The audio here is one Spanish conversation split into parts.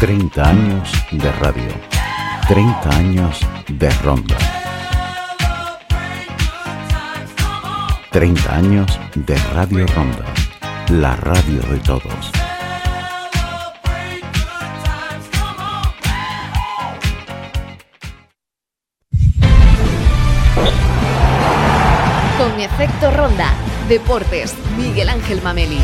30 años de radio. 30 años de ronda. 30 años de Radio Ronda. La radio de todos. Con efecto ronda. Deportes. Miguel Ángel Mameli.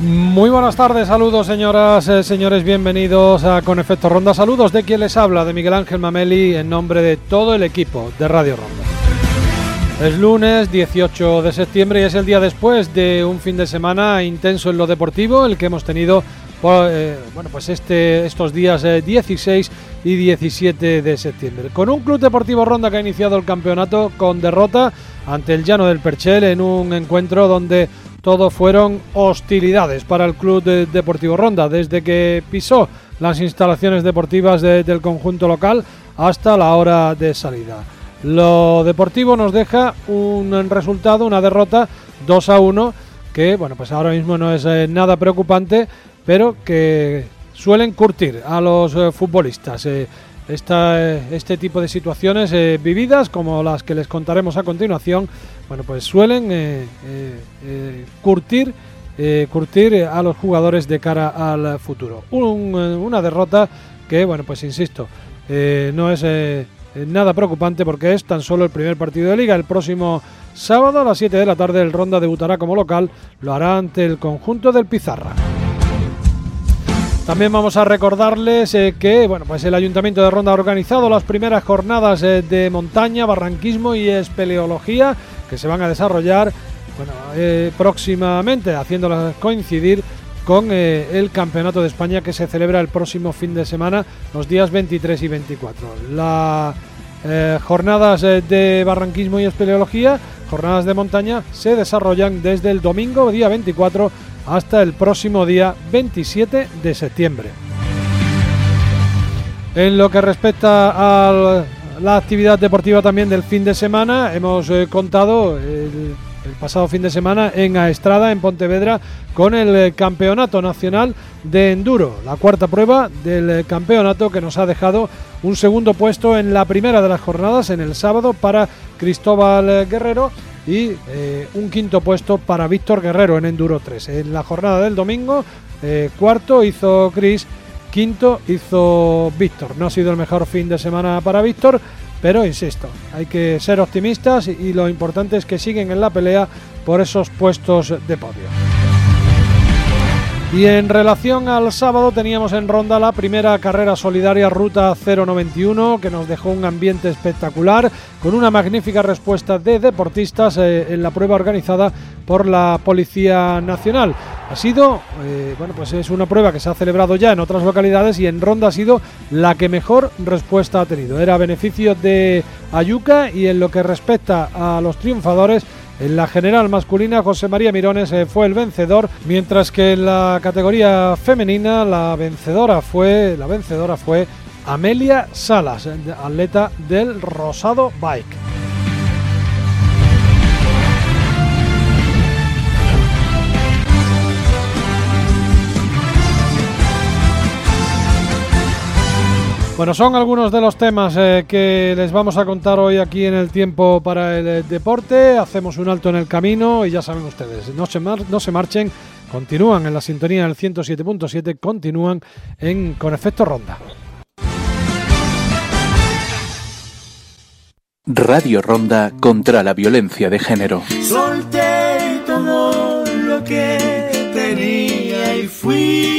Muy buenas tardes, saludos señoras, eh, señores, bienvenidos a Con Efecto Ronda. Saludos de quien les habla, de Miguel Ángel Mameli, en nombre de todo el equipo de Radio Ronda. Es lunes 18 de septiembre y es el día después de un fin de semana intenso en lo deportivo, el que hemos tenido eh, bueno, pues este, estos días 16 eh, y 17 de septiembre. Con un Club Deportivo Ronda que ha iniciado el campeonato con derrota ante el Llano del Perchel en un encuentro donde todo fueron hostilidades para el Club Deportivo Ronda, desde que pisó las instalaciones deportivas del conjunto local hasta la hora de salida. Lo deportivo nos deja un resultado, una derrota 2 a 1, que bueno, pues ahora mismo no es eh, nada preocupante, pero que suelen curtir a los eh, futbolistas. Eh, este tipo de situaciones vividas, como las que les contaremos a continuación, bueno, pues suelen eh, eh, eh, curtir, curtir a los jugadores de cara al futuro. una derrota que, bueno, pues insisto, no es nada preocupante porque es tan solo el primer partido de liga. El próximo sábado a las 7 de la tarde el Ronda debutará como local, lo hará ante el conjunto del Pizarra. También vamos a recordarles que bueno, pues el Ayuntamiento de Ronda ha organizado las primeras jornadas de montaña, barranquismo y espeleología que se van a desarrollar bueno, eh, próximamente, haciéndolas coincidir con eh, el Campeonato de España que se celebra el próximo fin de semana, los días 23 y 24. Las eh, jornadas de barranquismo y espeleología, jornadas de montaña, se desarrollan desde el domingo, día 24, hasta el próximo día 27 de septiembre. En lo que respecta al la actividad deportiva también del fin de semana. Hemos eh, contado el, pasado fin de semana en Aestrada, en Pontevedra, con el eh, Campeonato Nacional de Enduro, la cuarta prueba del eh, campeonato que nos ha dejado un segundo puesto en la primera de las jornadas, en el sábado, para Cristóbal Guerrero y un quinto puesto para Víctor Guerrero en Enduro 3. En la jornada del domingo, cuarto hizo Cris Quinto hizo Víctor. No ha sido el mejor fin de semana para Víctor, pero insisto, hay que ser optimistas y lo importante es que siguen en la pelea por esos puestos de podio. Y en relación al sábado teníamos en Ronda la primera carrera solidaria Ruta 091 que nos dejó un ambiente espectacular con una magnífica respuesta de deportistas eh, en la prueba organizada por la Policía Nacional. Ha sido, eh, bueno, pues es una prueba que se ha celebrado ya en otras localidades y en Ronda ha sido la que mejor respuesta ha tenido. Era beneficio de Ayuca y en lo que respecta a los triunfadores en la general masculina, José María Mirones eh, fue el vencedor, mientras que en la categoría femenina la vencedora fue la vencedora fue Amelia Salas, atleta del Rosado Bike. Bueno, son algunos de los temas eh, que les vamos a contar hoy aquí en el tiempo para el eh, deporte. Hacemos un alto en el camino y ya saben ustedes, no se, no se marchen, continúan en la sintonía del 107.7, continúan en con efecto ronda. Radio Ronda contra la violencia de género. Solté todo lo que tenía y fui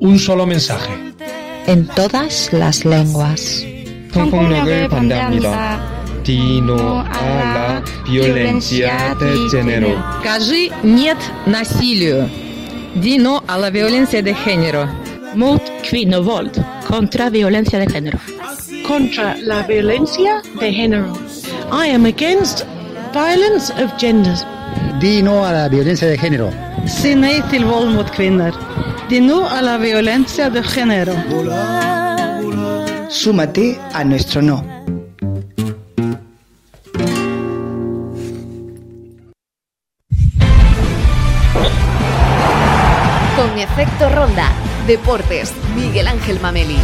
un solo mensaje. En todas las lenguas. Dino a la violencia de género. Кажи нет насилию. Dino a la violencia de género. Mot kvinnovåld. Contra violencia de género. Contra la violencia de género. I am against violence of genders. Dino a la violencia de género. Si nej till våld mot kvinnor. no a la violencia de género. Súmate a nuestro no. Con efecto ronda, deportes, Miguel Ángel Mameli.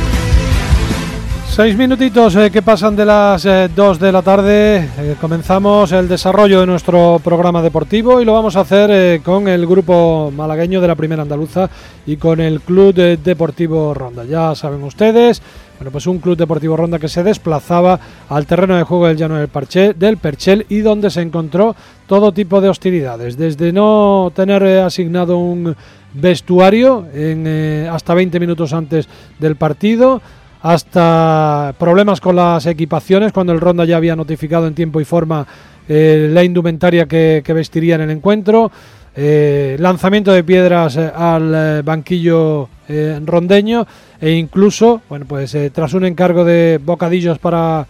Seis minutitos eh, que pasan de las eh, dos de la tarde. Eh, comenzamos el desarrollo de nuestro programa deportivo y lo vamos a hacer eh, con el grupo malagueño de la Primera Andaluza y con el Club de- Deportivo Ronda. Ya saben ustedes, bueno, pues un Club Deportivo Ronda que se desplazaba al terreno de juego del Llano del, Parche, del Perchel y donde se encontró todo tipo de hostilidades, desde no tener eh, asignado un vestuario eh, hasta 20 minutos antes del partido, hasta problemas con las equipaciones cuando el Ronda ya había notificado en tiempo y forma eh, la indumentaria que, vestiría en el encuentro, eh, lanzamiento de piedras eh, al banquillo rondeño e incluso, bueno, pues tras un encargo de bocadillos para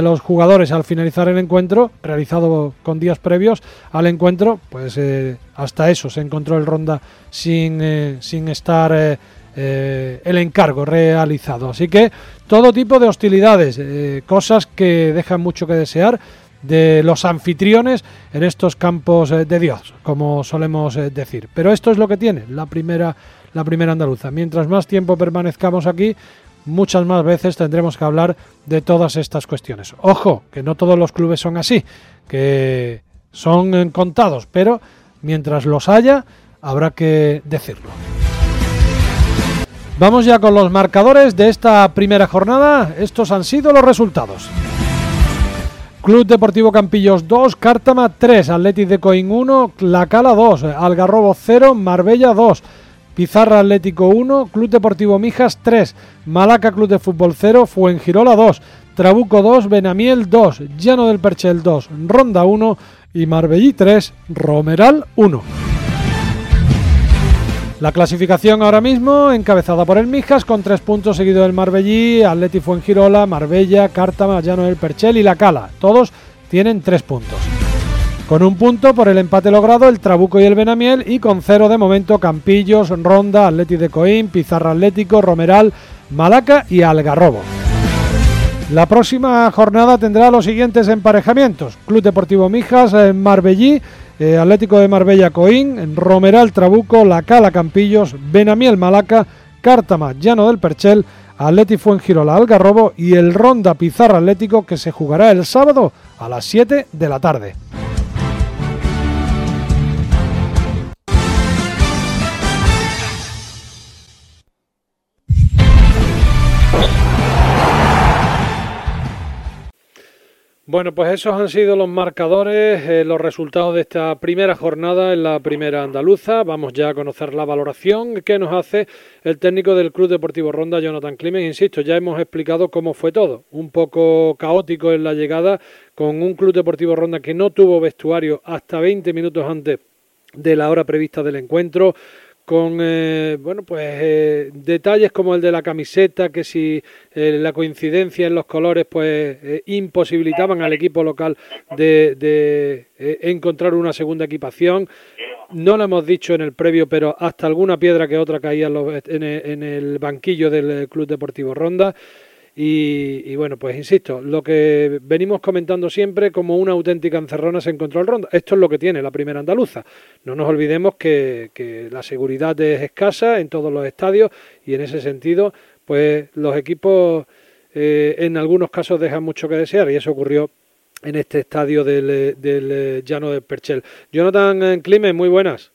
los jugadores al finalizar el encuentro, realizado con días previos al encuentro, pues hasta eso se encontró el Ronda sin, sin estar eh, el encargo realizado. Así que todo tipo de hostilidades, eh, cosas que dejan mucho que desear de los anfitriones en estos campos eh, de Dios, como solemos decir. Pero esto es lo que tiene la primera, la primera andaluza. Mientras más tiempo permanezcamos aquí, muchas más veces tendremos que hablar de todas estas cuestiones. Ojo, que no todos los clubes son así, que son contados, pero mientras los haya, habrá que decirlo. Vamos ya con los marcadores de esta primera jornada. Estos han sido los resultados. Club Deportivo Campillos 2, Cártama 3, Atletic de Coín 1, La Cala 2, Algarrobo 0, Marbella 2, Pizarra Atlético 1, Club Deportivo Mijas 3, Malaca Club de Fútbol 0, Fuengirola 2, Trabuco 2, Benamiel 2, Llano del Perchel 2, Ronda 1 y Marbellí 3, Romeral 1. La clasificación ahora mismo encabezada por el Mijas con tres puntos seguido del Marbellí, Atleti Fuengirola, Marbella, Cártama, Llano del Perchel y La Cala. Todos tienen tres puntos. Con un punto por el empate logrado el Trabuco y el Benamiel y con cero de momento Campillos, Ronda, Atleti de Coín, Pizarra Atlético, Romeral, Malaca y Algarrobo. La próxima jornada tendrá los siguientes emparejamientos. Club Deportivo Mijas, eh, Marbellí, eh, Atlético de Marbella Coín, Romeral Trabuco, La Cala Campillos, Benamiel Malaca, Cártama Llano del Perchel, Atleti Fuengirola Algarrobo y el Ronda Pizarra Atlético que se jugará el sábado a las 7 de la tarde. Bueno, pues esos han sido los marcadores, eh, los resultados de esta primera jornada en la primera andaluza. Vamos ya a conocer la valoración que nos hace el técnico del Club Deportivo Ronda, Jonathan Climen. Insisto, ya hemos explicado cómo fue todo. Un poco caótico en la llegada, con un Club Deportivo Ronda que no tuvo vestuario hasta 20 minutos antes de la hora prevista del encuentro con eh, bueno pues eh, detalles como el de la camiseta que si eh, la coincidencia en los colores pues eh, imposibilitaban al equipo local de, de eh, encontrar una segunda equipación. No lo hemos dicho en el previo pero hasta alguna piedra que otra caía en, los- en en el banquillo del Club Deportivo Ronda y, y bueno, pues insisto, lo que venimos comentando siempre como una auténtica encerrona se encontró el Ronda. Esto es lo que tiene la primera andaluza. No nos olvidemos que, que la seguridad es escasa en todos los estadios y en ese sentido, pues los equipos eh, en algunos casos dejan mucho que desear y eso ocurrió en este estadio del, eh, del eh, Llano del Perchel. Jonathan Climen, muy buenas.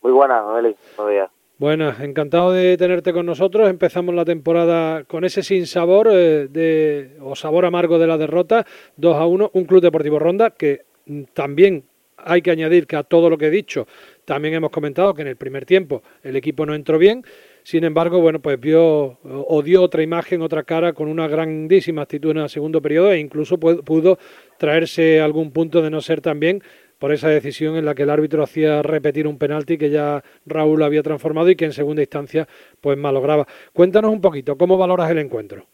Muy buenas, Noeli. Buenos días. Buenas, encantado de tenerte con nosotros. Empezamos la temporada con ese sinsabor eh, de, o sabor amargo de la derrota, 2 a 1, un Club Deportivo Ronda que mm, también hay que añadir que a todo lo que he dicho, también hemos comentado que en el primer tiempo el equipo no entró bien. Sin embargo, bueno, pues vio o dio otra imagen, otra cara con una grandísima actitud en el segundo periodo e incluso pu- pudo traerse algún punto de no ser tan bien por esa decisión en la que el árbitro hacía repetir un penalti que ya Raúl había transformado y que en segunda instancia pues malograba. Cuéntanos un poquito, ¿cómo valoras el encuentro?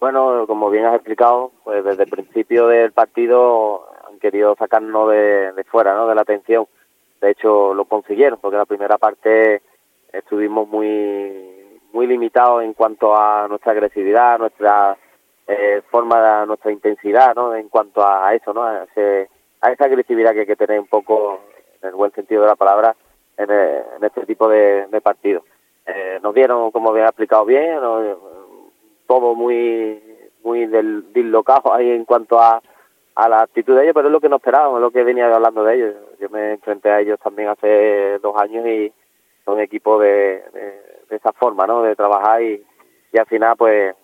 Bueno, como bien has explicado, pues desde el principio del partido han querido sacarnos de, de fuera, ¿no? De la atención. De hecho, lo consiguieron, porque la primera parte estuvimos muy muy limitados en cuanto a nuestra agresividad, nuestra eh, forma, de, nuestra intensidad, ¿no? En cuanto a eso, ¿no? A, ese- a esa agresividad que hay que tener un poco, en el buen sentido de la palabra, en, eh, en este tipo de, de partidos. eh, nos dieron, como había explicado bien, todo muy muy del, dislocado ahí en cuanto a, a la actitud de ellos, pero es lo que no esperábamos, es lo que venía hablando de ellos. Yo me enfrenté a ellos también hace dos años y son equipos de, de, esa forma, ¿no? De trabajar y, y al final, pues,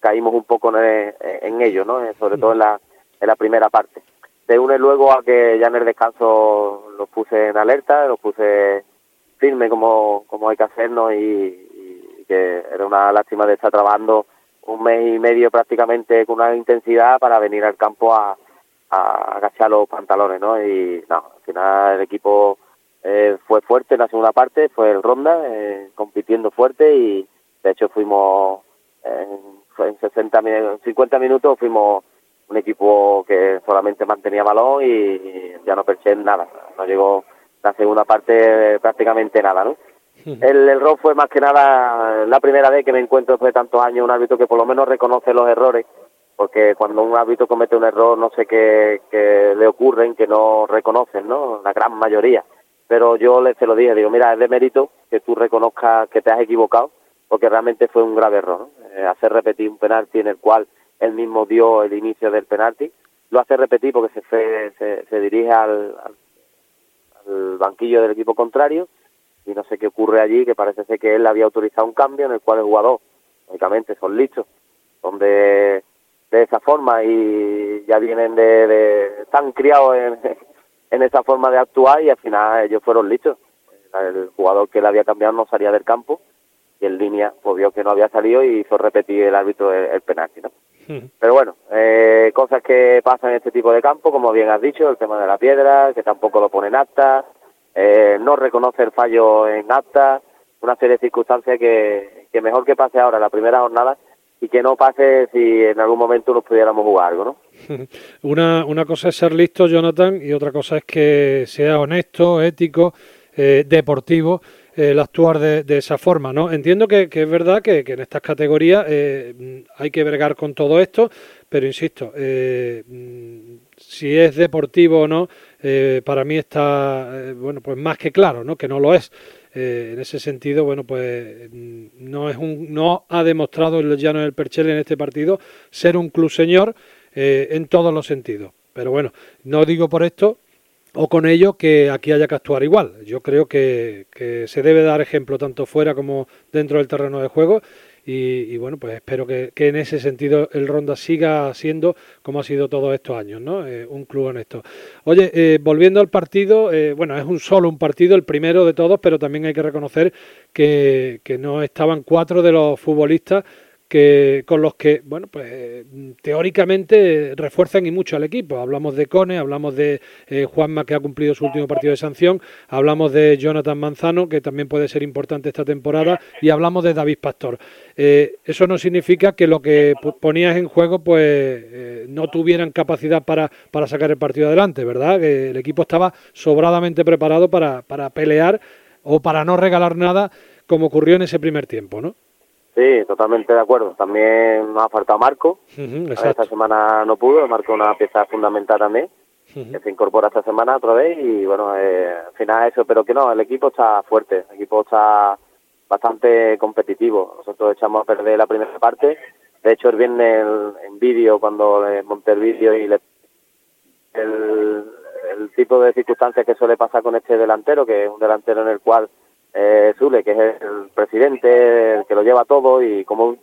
caímos un poco en, en ellos, ¿no? Sobre todo en la, en la primera parte. Se une luego a que ya en el descanso los puse en alerta, los puse firme como, como hay que hacernos y, que era una lástima de estar trabajando un mes y medio prácticamente con una intensidad para venir al campo a, a agachar los pantalones, ¿no? Y no, al final el equipo eh, fue fuerte en la segunda parte, fue el Ronda, eh, compitiendo fuerte y de hecho fuimos en, en 60, 50 minutos fuimos un equipo que solamente mantenía balón y, ya no perché nada, no llegó la segunda parte prácticamente nada, ¿no? El error fue más que nada la primera vez que me encuentro después de tantos años un árbitro que por lo menos reconoce los errores, porque cuando un árbitro comete un error no sé qué, qué le ocurren que no reconocen, ¿no? La gran mayoría. Pero yo le se lo dije, digo, mira, es de mérito que tú reconozcas que te has equivocado, porque realmente fue un grave error, ¿no? Eh, hacer repetir un penalti en el cual él mismo dio el inicio del penalti, lo hace repetir porque se, se, se dirige al, banquillo del equipo contrario y no sé qué ocurre allí, que parece ser que él había autorizado un cambio en el cual el jugador, lógicamente, son listos, son de, esa forma y ya vienen de, de están criados en, en esa forma de actuar y al final ellos fueron listos. El jugador que le había cambiado no salía del campo y en línea pues vio que no había salido y hizo repetir el árbitro el, penalti, ¿no? Pero bueno, eh, cosas que pasan en este tipo de campo, como bien has dicho, el tema de la piedra, que tampoco lo ponen acta, eh, no reconoce el fallo en acta, una serie de circunstancias que, que mejor que pase ahora la primera jornada y que no pase si en algún momento nos pudiéramos jugar algo, ¿no? Una, una cosa es ser listo, Jonathan, y otra cosa es que sea honesto, ético, eh, deportivo el actuar de, esa forma, ¿no? Entiendo que, es verdad que, en estas categorías eh, hay que bregar con todo esto, pero insisto, eh, si es deportivo o no, eh, para mí está, bueno, pues más que claro, ¿no? Que no lo es. En ese sentido, bueno, pues no es un, no ha demostrado el llano del Perchel en este partido ser un club señor en todos los sentidos. Pero bueno, no digo por esto o con ello que aquí haya que actuar igual. Yo creo que, se debe dar ejemplo tanto fuera como dentro del terreno de juego y, bueno, pues espero que, en ese sentido el Ronda siga siendo como ha sido todos estos años, ¿no? Eh, un club honesto. Oye, eh, volviendo al partido, eh, bueno, es un solo un partido, el primero de todos, pero también hay que reconocer que no estaban cuatro de los futbolistas que con los que, bueno, pues teóricamente refuerzan y mucho al equipo. Hablamos de Cone, hablamos de eh, Juanma que ha cumplido su último partido de sanción, hablamos de Jonathan Manzano que también puede ser importante esta temporada y hablamos de David Pastor. Eh, eso no significa que lo que ponías en juego pues eh, no tuvieran capacidad para, para sacar el partido adelante, ¿verdad? Que el equipo estaba sobradamente preparado para, para pelear o para no regalar nada como ocurrió en ese primer tiempo, ¿no? Sí, totalmente de acuerdo. También nos ha faltado Marco. Uh -huh, esta semana no pudo, Marco una pieza fundamental también, uh -huh. que se incorpora esta semana otra vez y bueno, eh, al final eso, pero que no, el equipo está fuerte, el equipo está bastante competitivo. Nosotros echamos a perder la primera parte. De hecho, el viernes en vídeo, cuando le monté el vídeo y le, el, el tipo de circunstancias que suele pasar con este delantero, que es un delantero en el cual eh, Zule, que es el presidente, el que lo lleva todo y como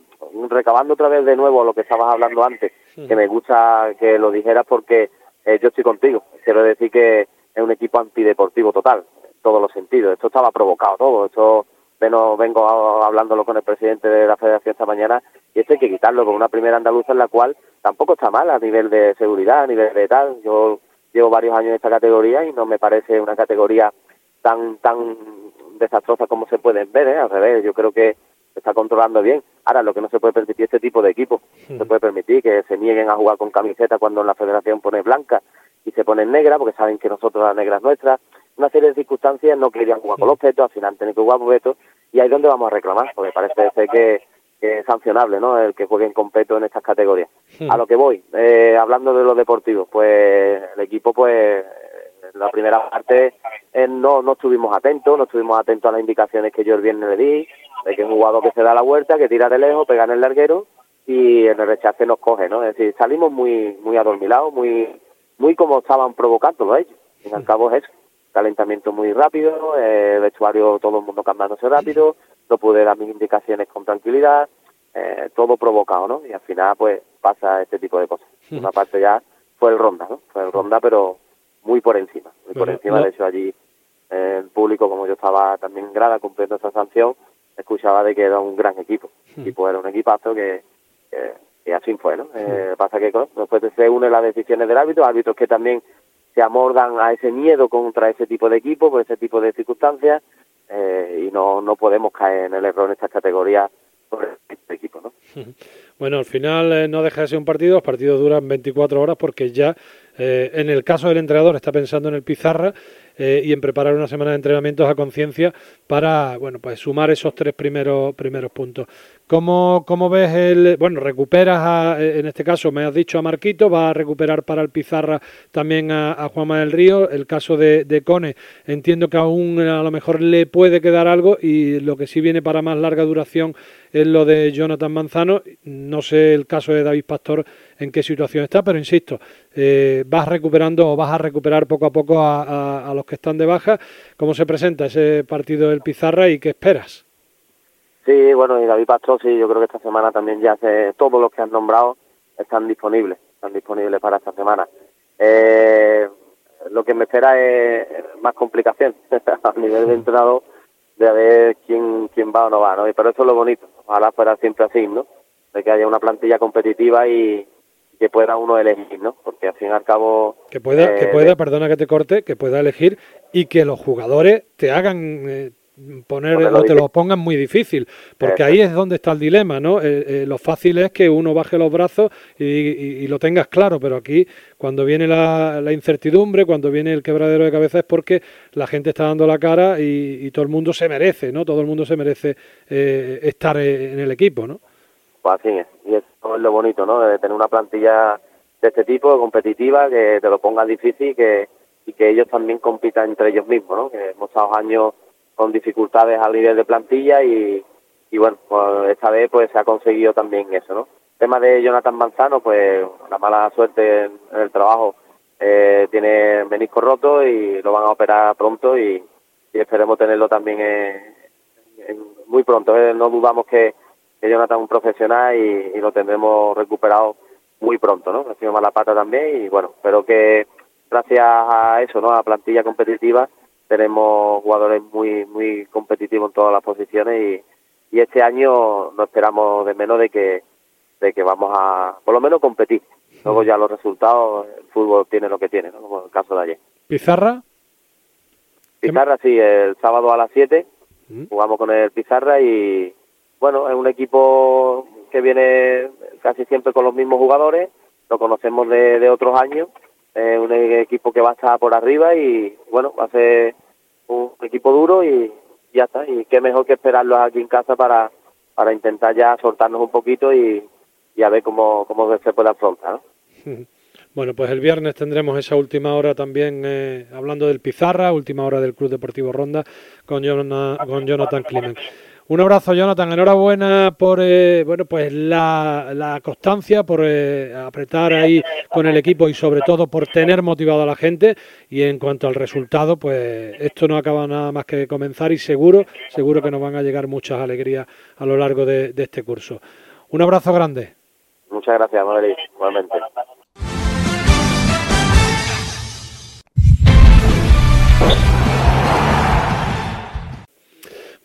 recabando otra vez de nuevo lo que estabas hablando antes, que me gusta que lo dijeras porque eh, yo estoy contigo. Quiero decir que es un equipo antideportivo total, en todos los sentidos. Esto estaba provocado todo. Esto vengo, vengo hablándolo con el presidente de la federación esta mañana y esto hay que quitarlo con una primera andaluza en la cual tampoco está mal a nivel de seguridad, a nivel de tal. Yo llevo varios años en esta categoría y no me parece una categoría tan tan desastrosa como se pueden ver, ¿eh? al revés, yo creo que se está controlando bien. Ahora, lo que no se puede permitir este tipo de equipos, no se puede permitir que se nieguen a jugar con camiseta cuando la federación pone blanca y se pone negra, porque saben que nosotros la negra es nuestra. Una serie de circunstancias no querían jugar con los petos, al final tienen que jugar con petos, y ahí es donde vamos a reclamar, porque parece ser que, que es sancionable, ¿no? El que jueguen con peto en estas categorías. A lo que voy, eh, hablando de los deportivos, pues el equipo, pues, la primera parte eh, no, no estuvimos atentos, no estuvimos atentos a las indicaciones que yo el viernes le di, de que es un jugador que se da la vuelta, que tira de lejos, pega en el larguero y en el rechace nos coge, ¿no? Es decir, salimos muy muy adormilados, muy muy como estaban provocando ellos. En al cabo es eso, calentamiento muy rápido, eh, vestuario todo el mundo cambiándose rápido, no pude dar mis indicaciones con tranquilidad, eh, todo provocado, ¿no? Y al final pues pasa este tipo de cosas. Una parte ya fue el ronda, ¿no? Fue el ronda, pero muy por encima, muy por encima. De hecho allí eh, el público, como yo estaba también en grada cumpliendo esa sanción, escuchaba de que era un gran equipo. El equipo era un equipazo que, que, así fue, ¿no? Eh, pasa que después se unen las decisiones del árbitro, árbitros que también se amordan a ese miedo contra ese tipo de equipo, por ese tipo de circunstancias, eh, y no, no podemos caer en el error en estas categorías por este equipo, ¿no? Bueno, al final eh, no deja de ser un partido, los partidos duran 24 horas porque ya eh, en el caso del entrenador está pensando en el pizarra eh, y en preparar una semana de entrenamientos a conciencia para bueno pues sumar esos tres primeros primeros puntos. ¿Cómo, ¿Cómo, ves el bueno recuperas a, eh, en este caso me has dicho a Marquito va a recuperar para el Pizarra también a, a Juanma del Río el caso de, de, Cone entiendo que aún a lo mejor le puede quedar algo y lo que sí viene para más larga duración es lo de Jonathan Manzano no sé el caso de David Pastor en qué situación está pero insisto eh, vas recuperando o vas a recuperar poco a poco a, a los que están de baja. ¿Cómo se presenta ese partido del Pizarra y qué esperas? Sí, bueno, y David Pastor, sí, yo creo que esta semana también ya se, todos los que han nombrado están disponibles, están disponibles para esta semana. Eh, lo que me espera es más complicación a nivel de entrenador de ver quién quién va o no va, ¿no? Pero eso es lo bonito, ojalá fuera siempre así, ¿no? De que haya una plantilla competitiva y, que pueda uno elegir, ¿no? Porque al fin y al cabo... Que pueda, que eh, pueda, perdona que te corte, que pueda elegir y que los jugadores te hagan eh, poner o te lo pongan muy difícil, porque ahí es donde está el dilema, ¿no? Eh, lo fácil es que uno baje los brazos y, lo tengas claro, pero aquí cuando viene la, incertidumbre, cuando viene el quebradero de cabeza es porque la gente está dando la cara y, y todo el mundo se merece, ¿no? Todo el mundo se merece estar en el equipo, ¿no? Pues así es. Y eso es lo bonito, ¿no? De tener una plantilla de este tipo, competitiva, que te lo ponga difícil y que, y que ellos también compitan entre ellos mismos, ¿no? Que hemos estado años con dificultades al nivel de plantilla y, y bueno, pues esta vez pues se ha conseguido también eso, ¿no? El tema de Jonathan Manzano, pues la mala suerte en, el trabajo, eh, tiene menisco roto y lo van a operar pronto y, esperemos tenerlo también muy pronto. ¿eh? No dudamos que que Jonathan es un profesional y, lo tendremos recuperado muy pronto, ¿no? Ha sido mala pata también y bueno, espero que gracias a eso, ¿no? A plantilla competitiva tenemos jugadores muy muy competitivos en todas las posiciones y, y este año no esperamos de menos de que de que vamos a por lo menos competir. Luego ya los resultados, el fútbol tiene lo que tiene, ¿no? Como el caso de ayer. ¿Pizarra? Pizarra sí, el sábado a las 7 mm. jugamos con el Pizarra y bueno, es un equipo que viene casi siempre con los mismos jugadores, lo conocemos de, otros años, es un equipo que va a estar por arriba y bueno, va a ser un equipo duro y ya está, y qué mejor que esperarlos aquí en casa para, para intentar ya soltarnos un poquito y, a ver cómo, cómo se puede afrontar. Bueno, pues el viernes tendremos esa última hora también eh, hablando del Pizarra, última hora del Club Deportivo Ronda con, Jonathan, con Jonathan Clement. Un abrazo, Jonathan. Enhorabuena por eh, bueno pues la, constancia, por eh, apretar ahí con el equipo y sobre todo por tener motivado a la gente. Y en cuanto al resultado, pues esto no acaba nada más que comenzar y seguro, seguro que nos van a llegar muchas alegrías a lo largo de, este curso. Un abrazo grande. Muchas gracias, Madrid. Igualmente.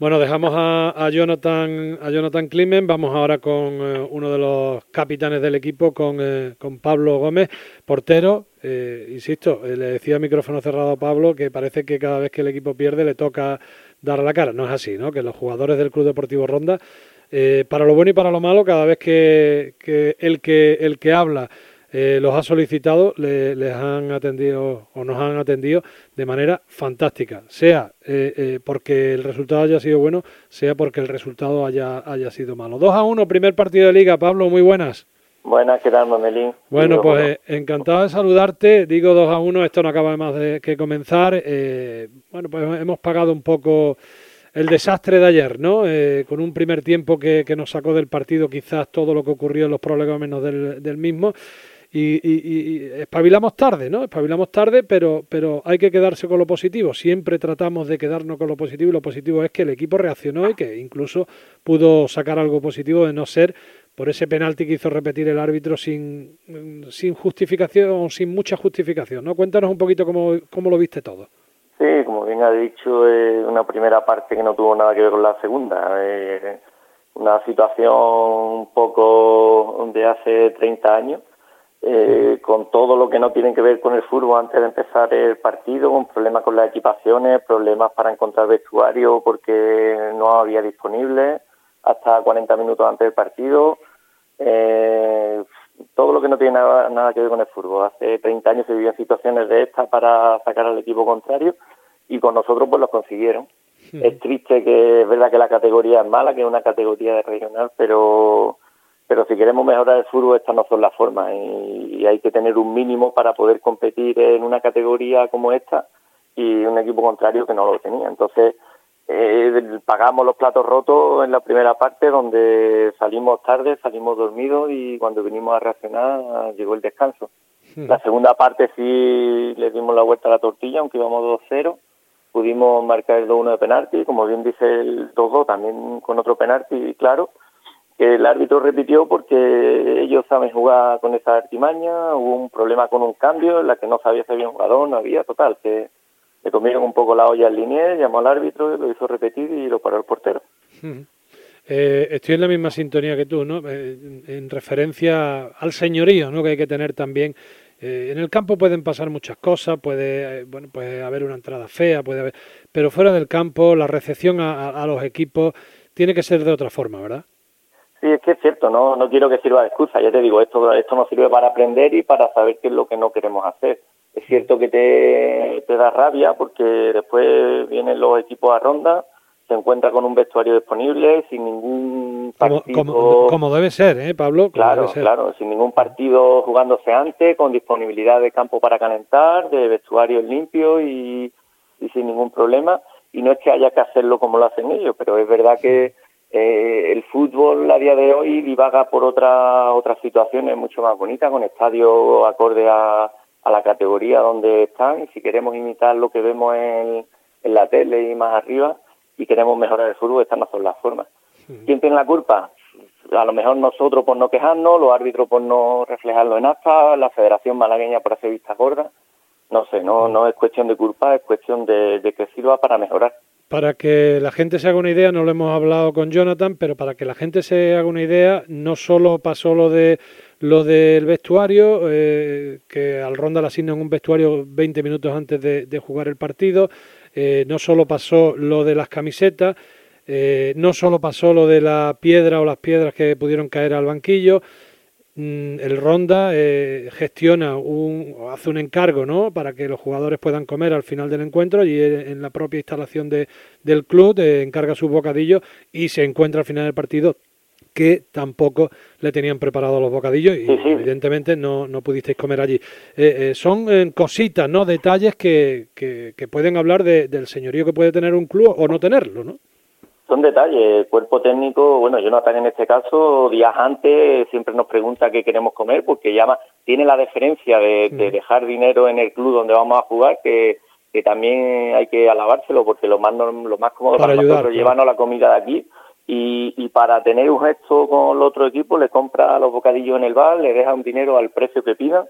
Bueno, dejamos a, Jonathan a Jonathan Klimen. Vamos ahora con eh, uno de los capitanes del equipo, con, eh, con Pablo Gómez, portero. Eh, insisto, le decía micrófono cerrado a Pablo que parece que cada vez que el equipo pierde le toca dar la cara. No es así, ¿no? Que los jugadores del Club Deportivo Ronda, para lo bueno y para lo malo, cada vez que, que el que el que habla eh, los ha solicitado, les han atendido o nos han atendido de manera fantástica, sea eh, eh, porque el resultado haya sido bueno, sea porque el resultado haya, haya sido malo. 2 a 1, primer partido de liga, Pablo, muy buenas. Buenas, ¿qué tal, Mamelín? Bueno, pues encantado de saludarte. Digo dos a uno, esto no acaba más de que comenzar. Bueno, pues hemos pagado un poco el desastre de ayer, ¿no? Eh, con un primer tiempo que, que, nos sacó del partido quizás todo lo que ocurrió en los problemas menos del, del mismo. Y, y, y, espabilamos tarde, ¿no? Espabilamos tarde, pero, pero hay que quedarse con lo positivo. Siempre tratamos de quedarnos con lo positivo y lo positivo es que el equipo reaccionó y que incluso pudo sacar algo positivo de no ser por ese penalti que hizo repetir el árbitro sin, sin justificación, sin mucha justificación, ¿no? Cuéntanos un poquito cómo, cómo lo viste todo. Sí, como bien ha dicho, eh, una primera parte que no tuvo nada que ver con la segunda. Eh, una situación un poco de hace 30 años eh, con todo lo que no tiene que ver con el fútbol antes de empezar el partido, con problemas con las equipaciones, problemas para encontrar vestuario porque no había disponible hasta 40 minutos antes del partido. Eh, todo lo que no tiene nada, nada, que ver con el fútbol. Hace 30 años se vivían situaciones de estas para sacar al equipo contrario y con nosotros pues los consiguieron. Es triste que es verdad que la categoría es mala, que es una categoría de regional, pero pero si queremos mejorar el fútbol estas no son las formas y, y, hay que tener un mínimo para poder competir en una categoría como esta y un equipo contrario que no lo tenía. Entonces eh, pagamos los platos rotos en la primera parte donde salimos tarde, salimos dormidos y cuando vinimos a reaccionar llegó el descanso. La segunda parte sí le dimos la vuelta a la tortilla, aunque íbamos 2-0. Pudimos marcar el 2-1 de penalti, como bien dice el 2-2, también con otro penalti, claro que el árbitro repitió porque ellos saben jugar con esa artimaña, hubo un problema con un cambio en la que no sabía si había un jugador, no había, total, que le comieron un poco la olla al linier, llamó al árbitro, lo hizo repetir y lo paró el portero. Eh, estoy en la misma sintonía que tú, ¿no? Eh, en referencia al señorío, ¿no? Que hay que tener también. Eh, en el campo pueden pasar muchas cosas, puede, bueno, puede haber una entrada fea, puede haber, pero fuera del campo la recepción a, a, a los equipos tiene que ser de otra forma, ¿verdad? Sí, es que es cierto, no, no quiero que sirva de excusa, ya te digo, esto, esto nos sirve para aprender y para saber qué es lo que no queremos hacer. Es cierto que te, te da rabia porque después vienen los equipos a ronda, se encuentra con un vestuario disponible sin ningún partido... Como, como, como debe ser, ¿eh, Pablo? claro, ser. claro, sin ningún partido jugándose antes, con disponibilidad de campo para calentar, de vestuario limpio y, y sin ningún problema. Y no es que haya que hacerlo como lo hacen ellos, pero es verdad que eh, el fútbol a día de hoy divaga por otra, otras situaciones mucho más bonitas, con estadios acorde a, a, la categoría donde están. Y si queremos imitar lo que vemos en, en, la tele y más arriba y queremos mejorar el fútbol, estas no son las formas. Sí. ¿Quién tiene la culpa? A lo mejor nosotros por no quejarnos, los árbitros por no reflejarlo en acta, la Federación Malagueña por hacer vista gorda. No sé, no, no es cuestión de culpa, es cuestión de, de que sirva para mejorar para que la gente se haga una idea, no lo hemos hablado con Jonathan, pero para que la gente se haga una idea, no solo pasó lo de lo del vestuario, eh, que al Ronda le asignan un vestuario 20 minutos antes de, jugar el partido, eh, no solo pasó lo de las camisetas, eh, no solo pasó lo de la piedra o las piedras que pudieron caer al banquillo, el Ronda eh, gestiona un hace un encargo no para que los jugadores puedan comer al final del encuentro y en la propia instalación de, del club eh, encarga sus bocadillos y se encuentra al final del partido que tampoco le tenían preparados los bocadillos y evidentemente no, no pudisteis comer allí. Eh, son cositas, ¿no? Detalles que, que, que pueden hablar de, del señorío que puede tener un club o no tenerlo, ¿no? Son detalles. El cuerpo técnico, bueno, Jonathan en este caso, días antes siempre nos pregunta qué queremos comer porque llama, tiene la deferencia de, de dejar dinero en el club donde vamos a jugar que, que también hay que alabárselo porque lo más, lo más cómodo para, para nosotros llevarnos la comida de aquí. Y, y para tener un gesto con el otro equipo le compra los bocadillos en el bar, le deja un dinero al precio que pidan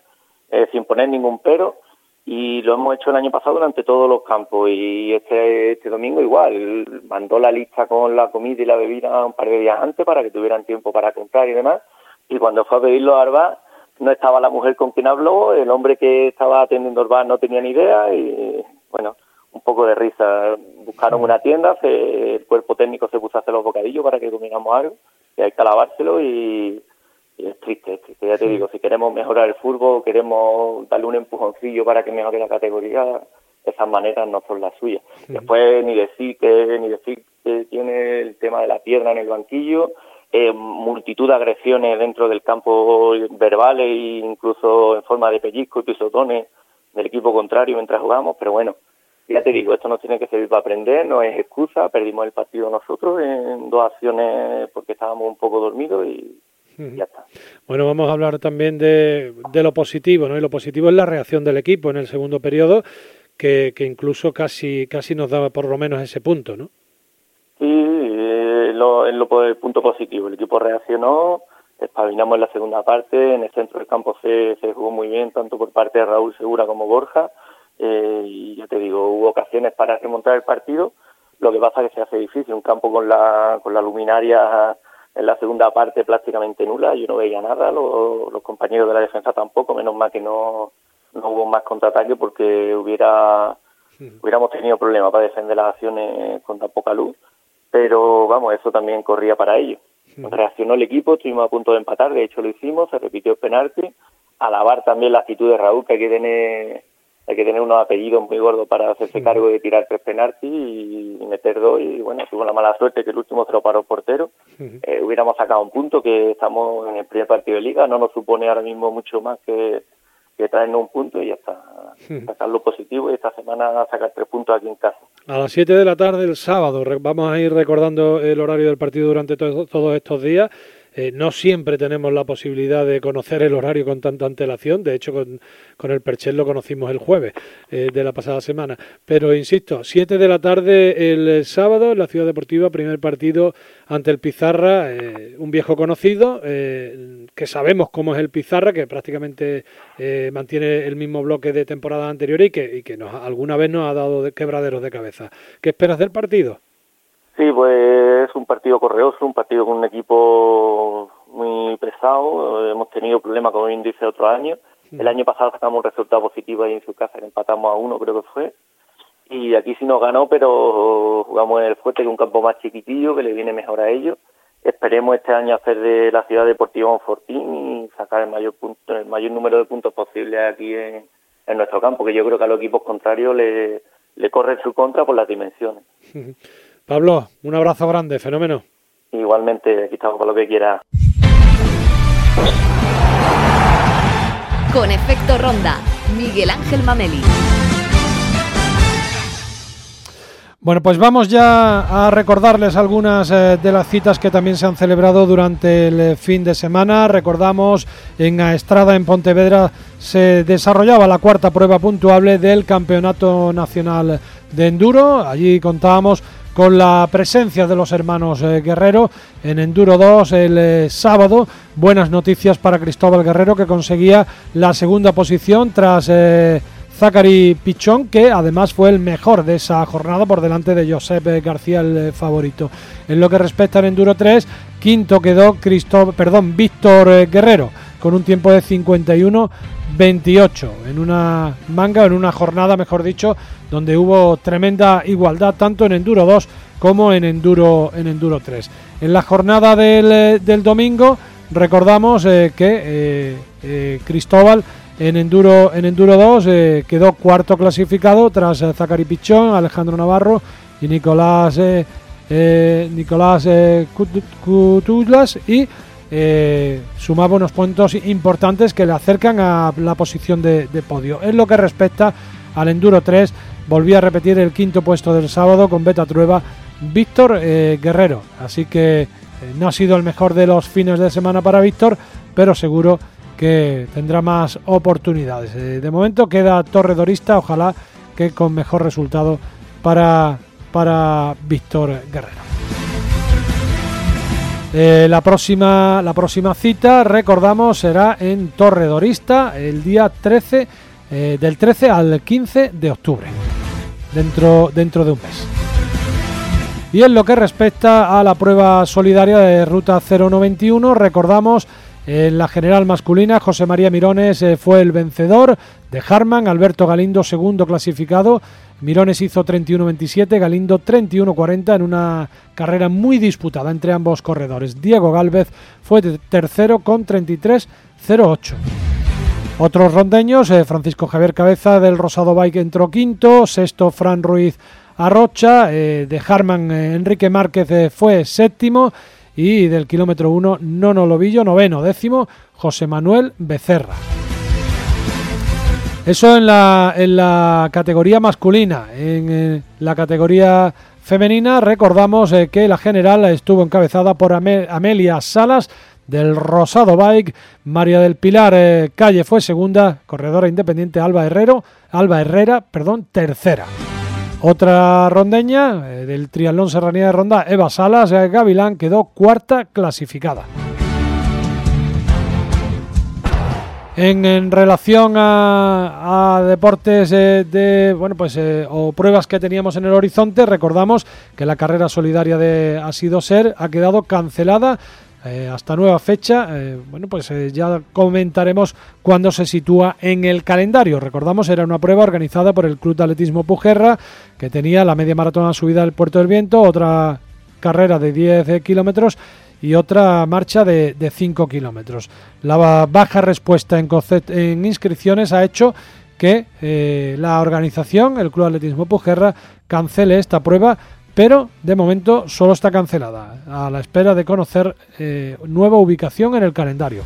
eh, sin poner ningún pero y lo hemos hecho el año pasado durante todos los campos y este, este domingo igual, mandó la lista con la comida y la bebida un par de días antes para que tuvieran tiempo para comprar y demás y cuando fue a pedirlo a Arba no estaba la mujer con quien habló, el hombre que estaba atendiendo bar no tenía ni idea y bueno, un poco de risa. Buscaron una tienda, se, el cuerpo técnico se puso a hacer los bocadillos para que comiéramos algo, y hay que lavárselo y es triste, es triste, ya te digo, si queremos mejorar el fútbol, queremos darle un empujoncillo para que mejore la categoría, esas maneras no son las suyas. Después ni decir que ni decir que tiene el tema de la piedra en el banquillo, eh, multitud de agresiones dentro del campo verbales e incluso en forma de pellizco y pisotones del equipo contrario mientras jugamos, pero bueno, ya te digo, esto nos tiene que servir para aprender, no es excusa, perdimos el partido nosotros en dos acciones porque estábamos un poco dormidos y, ya está. Bueno, vamos a hablar también de, de, lo positivo, ¿no? Y lo positivo es la reacción del equipo en el segundo periodo, que, que incluso casi, casi nos daba por lo menos ese punto, ¿no? Sí, eh, lo, en lo, el punto positivo. El equipo reaccionó, espabilamos en la segunda parte, en el centro del campo se, se jugó muy bien, tanto por parte de Raúl Segura como Borja, eh, y ya te digo, hubo ocasiones para remontar el partido, lo que pasa es que se hace difícil, un campo con la, con la luminaria en la segunda parte prácticamente nula, yo no veía nada, los, los compañeros de la defensa tampoco, menos mal que no, no hubo más contraataque porque hubiera hubiéramos tenido problemas para defender las acciones con tan poca luz, pero vamos, eso también corría para ello. Reaccionó el equipo, estuvimos a punto de empatar, de hecho lo hicimos, se repitió el penalti, alabar también la actitud de Raúl, que hay que tener hay que tener unos apellidos muy gordos para hacerse cargo de tirar tres penaltis y, meter dos y bueno, tuvo la mala suerte que el último se lo paró el portero. Eh, hubiéramos sacado un punto que estamos en el primer partido de liga, no nos supone ahora mismo mucho más que que traernos un punto y ya está. Sacar lo positivo y esta semana sacar tres puntos aquí en casa. A las 7 de la tarde el sábado, vamos a ir recordando el horario del partido durante todos estos días. Eh, no siempre tenemos la posibilidad de conocer el horario con tanta antelación. De hecho, con, con el Perchel lo conocimos el jueves eh, de la pasada semana. Pero insisto, 7 de la tarde el sábado en la Ciudad Deportiva, primer partido ante el Pizarra, eh, un viejo conocido, que sabemos cómo es el Pizarra, que prácticamente mantiene el mismo bloque de temporada anterior y que, y que nos, alguna vez nos ha dado quebraderos de cabeza. ¿Qué esperas del partido? Sí, pues es un partido correoso, un partido con un equipo muy pesado. Hemos tenido problemas con el índice otro año. El año pasado sacamos un resultado positivo ahí en su casa, empatamos a uno, creo que fue. Y aquí sí nos ganó, pero jugamos en el Fuerte, que es un campo más chiquitillo, que le viene mejor a ellos. Esperemos este año hacer de la ciudad deportiva un fortín y sacar el mayor punto, el mayor número de puntos posible aquí en, en nuestro campo, que yo creo que a los equipos contrarios le, le corre su contra por las dimensiones. Pablo, un abrazo grande, fenómeno. Igualmente, aquí estamos para lo que quiera. Con efecto ronda, Miguel Ángel Mameli. Bueno, pues vamos ya a recordarles algunas eh, de las citas que también se han celebrado durante el eh, fin de semana. Recordamos en Estrada, en Pontevedra, se desarrollaba la cuarta prueba puntuable del Campeonato Nacional de Enduro. Allí contábamos con la presencia de los hermanos eh, Guerrero en Enduro 2 el eh, sábado. Buenas noticias para Cristóbal Guerrero que conseguía la segunda posición tras eh, Zachary Pichón, que además fue el mejor de esa jornada por delante de Josep García, el favorito. En lo que respecta al Enduro 3, quinto quedó Cristóbal, perdón, Víctor Guerrero con un tiempo de 51 28 en una manga, en una jornada, mejor dicho, donde hubo tremenda igualdad tanto en Enduro 2 como en Enduro, en Enduro 3. En la jornada del, eh, domingo recordamos eh, que eh, Cristóbal en Enduro, en Enduro 2 quedó cuarto clasificado tras Zacari Pichón, Alejandro Navarro y Nicolás, Nicolás Cutullas y eh, sumaba unos puntos importantes que le acercan a la posición de, podio. En lo que respecta al Enduro 3, volví a repetir el quinto puesto del sábado con Beta Trueba Víctor eh, Guerrero. Así que eh, no ha sido el mejor de los fines de semana para Víctor, pero seguro que tendrá más oportunidades. de momento queda Torre Dorista, ojalá que con mejor resultado para, para Víctor Guerrero. Eh, la, próxima, la próxima cita, recordamos, será en Torre Dorista el día 13, eh, del 13 al 15 de octubre, dentro, dentro de un mes. Y en lo que respecta a la prueba solidaria de Ruta 091, recordamos en la general masculina, José María Mirones eh, fue el vencedor de Harman, Alberto Galindo segundo clasificado Mirones hizo 31-27, Galindo 31-40 en una carrera muy disputada entre ambos corredores. Diego Galvez fue tercero con 33-08. Otros rondeños, eh, Francisco Javier Cabeza del Rosado Bike entró quinto, sexto Fran Ruiz Arrocha, eh, de Harman eh, Enrique Márquez fue séptimo y del kilómetro 1 Nono Lobillo, noveno, décimo José Manuel Becerra. Eso en la, categoría masculina. En, eh, la categoría femenina recordamos eh, que la general estuvo encabezada por Amelia Salas del Rosado Bike, María del Pilar eh, Calle fue segunda, corredora independiente Alba Herrero, Alba Herrera, perdón, tercera. Otra rondeña del triatlón Serranía de Ronda, Eva Salas Gavilán quedó cuarta clasificada. En, relación a, deportes eh, de bueno pues eh, o pruebas que teníamos en el horizonte, recordamos que la carrera solidaria de Ha sido ser ha quedado cancelada eh, hasta nueva fecha. bueno, pues ya comentaremos cuándo se sitúa en el calendario. Recordamos, era una prueba organizada por el Club de Atletismo Pujerra, que tenía la media maratona subida del Puerto del Viento, otra carrera de 10 kilómetros y otra marcha de 5 kilómetros. La baja respuesta en, en inscripciones ha hecho que eh, la organización, el Club Atletismo Pujerra, cancele esta prueba, pero de momento solo está cancelada, a la espera de conocer eh, nueva ubicación en el calendario.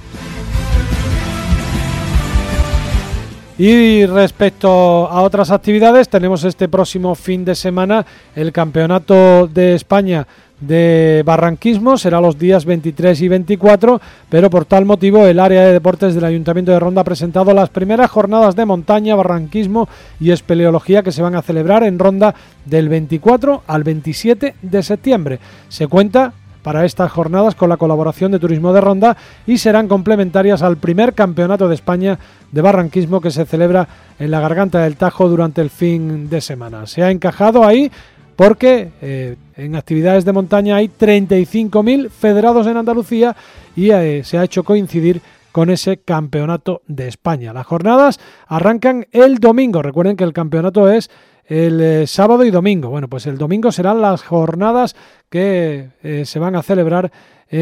Y respecto a otras actividades, tenemos este próximo fin de semana el Campeonato de España de barranquismo será los días 23 y 24, pero por tal motivo el área de deportes del Ayuntamiento de Ronda ha presentado las primeras jornadas de montaña, barranquismo y espeleología que se van a celebrar en Ronda del 24 al 27 de septiembre. Se cuenta para estas jornadas con la colaboración de Turismo de Ronda y serán complementarias al primer Campeonato de España de Barranquismo que se celebra en la Garganta del Tajo durante el fin de semana. Se ha encajado ahí porque eh, en actividades de montaña hay 35.000 federados en Andalucía y eh, se ha hecho coincidir con ese campeonato de España. Las jornadas arrancan el domingo. Recuerden que el campeonato es el eh, sábado y domingo. Bueno, pues el domingo serán las jornadas que se van a celebrar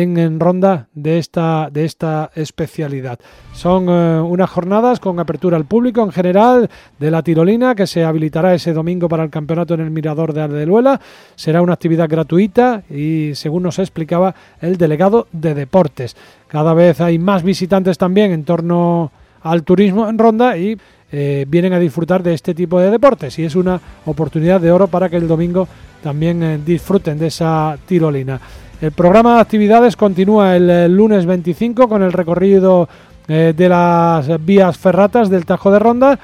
en, ronda de esta, de esta especialidad. Son eh, unas jornadas con apertura al público en general de la tirolina que se habilitará ese domingo para el campeonato en el Mirador de Aldeluela. Será una actividad gratuita y según nos explicaba el delegado de deportes. Cada vez hay más visitantes también en torno al turismo en ronda y eh, vienen a disfrutar de este tipo de deportes y es una oportunidad de oro para que el domingo también eh, disfruten de esa tirolina. El programa de actividades continúa el, lunes 25 con el recorrido eh, de las vías ferratas del Tajo de Ronda.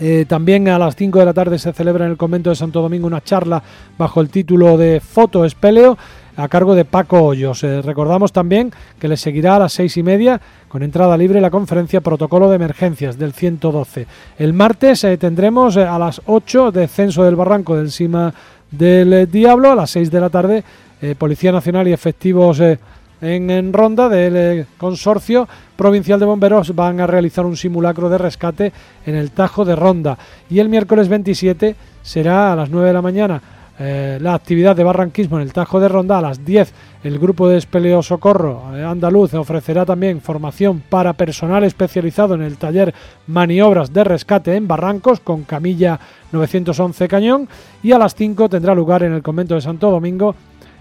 Eh, también a las 5 de la tarde se celebra en el convento de Santo Domingo una charla bajo el título de Foto Espeleo a cargo de Paco Hoyos. Eh, recordamos también que le seguirá a las seis y media con entrada libre la conferencia Protocolo de Emergencias del 112. El martes tendremos a las 8 descenso del barranco del Cima del Diablo, a las 6 de la tarde eh, Policía Nacional y efectivos eh, en, ronda del eh, Consorcio Provincial de Bomberos van a realizar un simulacro de rescate en el Tajo de Ronda. Y el miércoles 27 será a las 9 de la mañana la actividad de barranquismo en el Tajo de Ronda. A las 10 el grupo de espeleo socorro andaluz ofrecerá también formación para personal especializado en el taller maniobras de rescate en barrancos con camilla 911 cañón. Y a las 5 tendrá lugar en el convento de Santo Domingo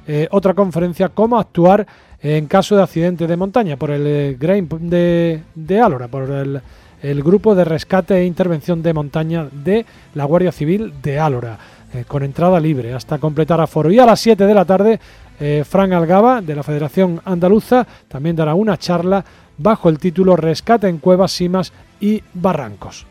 eh, otra conferencia, cómo actuar en caso de accidente de montaña por el eh, de, de Álora, por el, grupo de rescate e intervención de montaña de la Guardia Civil de Álora, eh, con entrada libre hasta completar aforo. Y a las 7 de la tarde, Fran Algaba, de la Federación Andaluza, también dará una charla bajo el título Rescate en cuevas, simas y barrancos.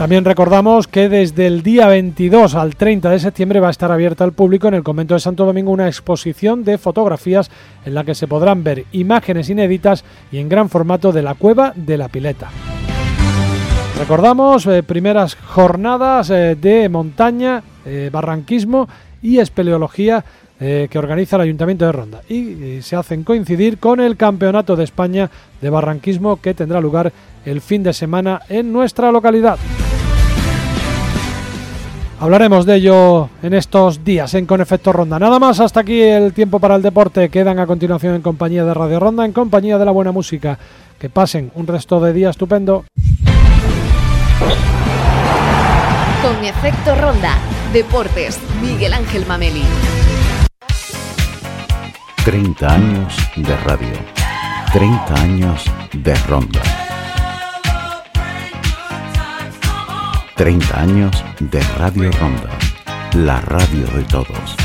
También recordamos que desde el día 22 al 30 de septiembre va a estar abierta al público en el convento de Santo Domingo una exposición de fotografías en la que se podrán ver imágenes inéditas y en gran formato de la cueva de la pileta. Recordamos eh, primeras jornadas eh, de montaña, eh, barranquismo y espeleología que organiza el Ayuntamiento de Ronda y se hacen coincidir con el Campeonato de España de Barranquismo que tendrá lugar el fin de semana en nuestra localidad. Hablaremos de ello en estos días en Con Efecto Ronda. Nada más, hasta aquí el tiempo para el deporte. Quedan a continuación en compañía de Radio Ronda, en compañía de la buena música. Que pasen un resto de día estupendo. Con Efecto Ronda, Deportes, Miguel Ángel Mameli. 30 años de radio. 30 años de ronda. 30 años de Radio Ronda. La radio de todos.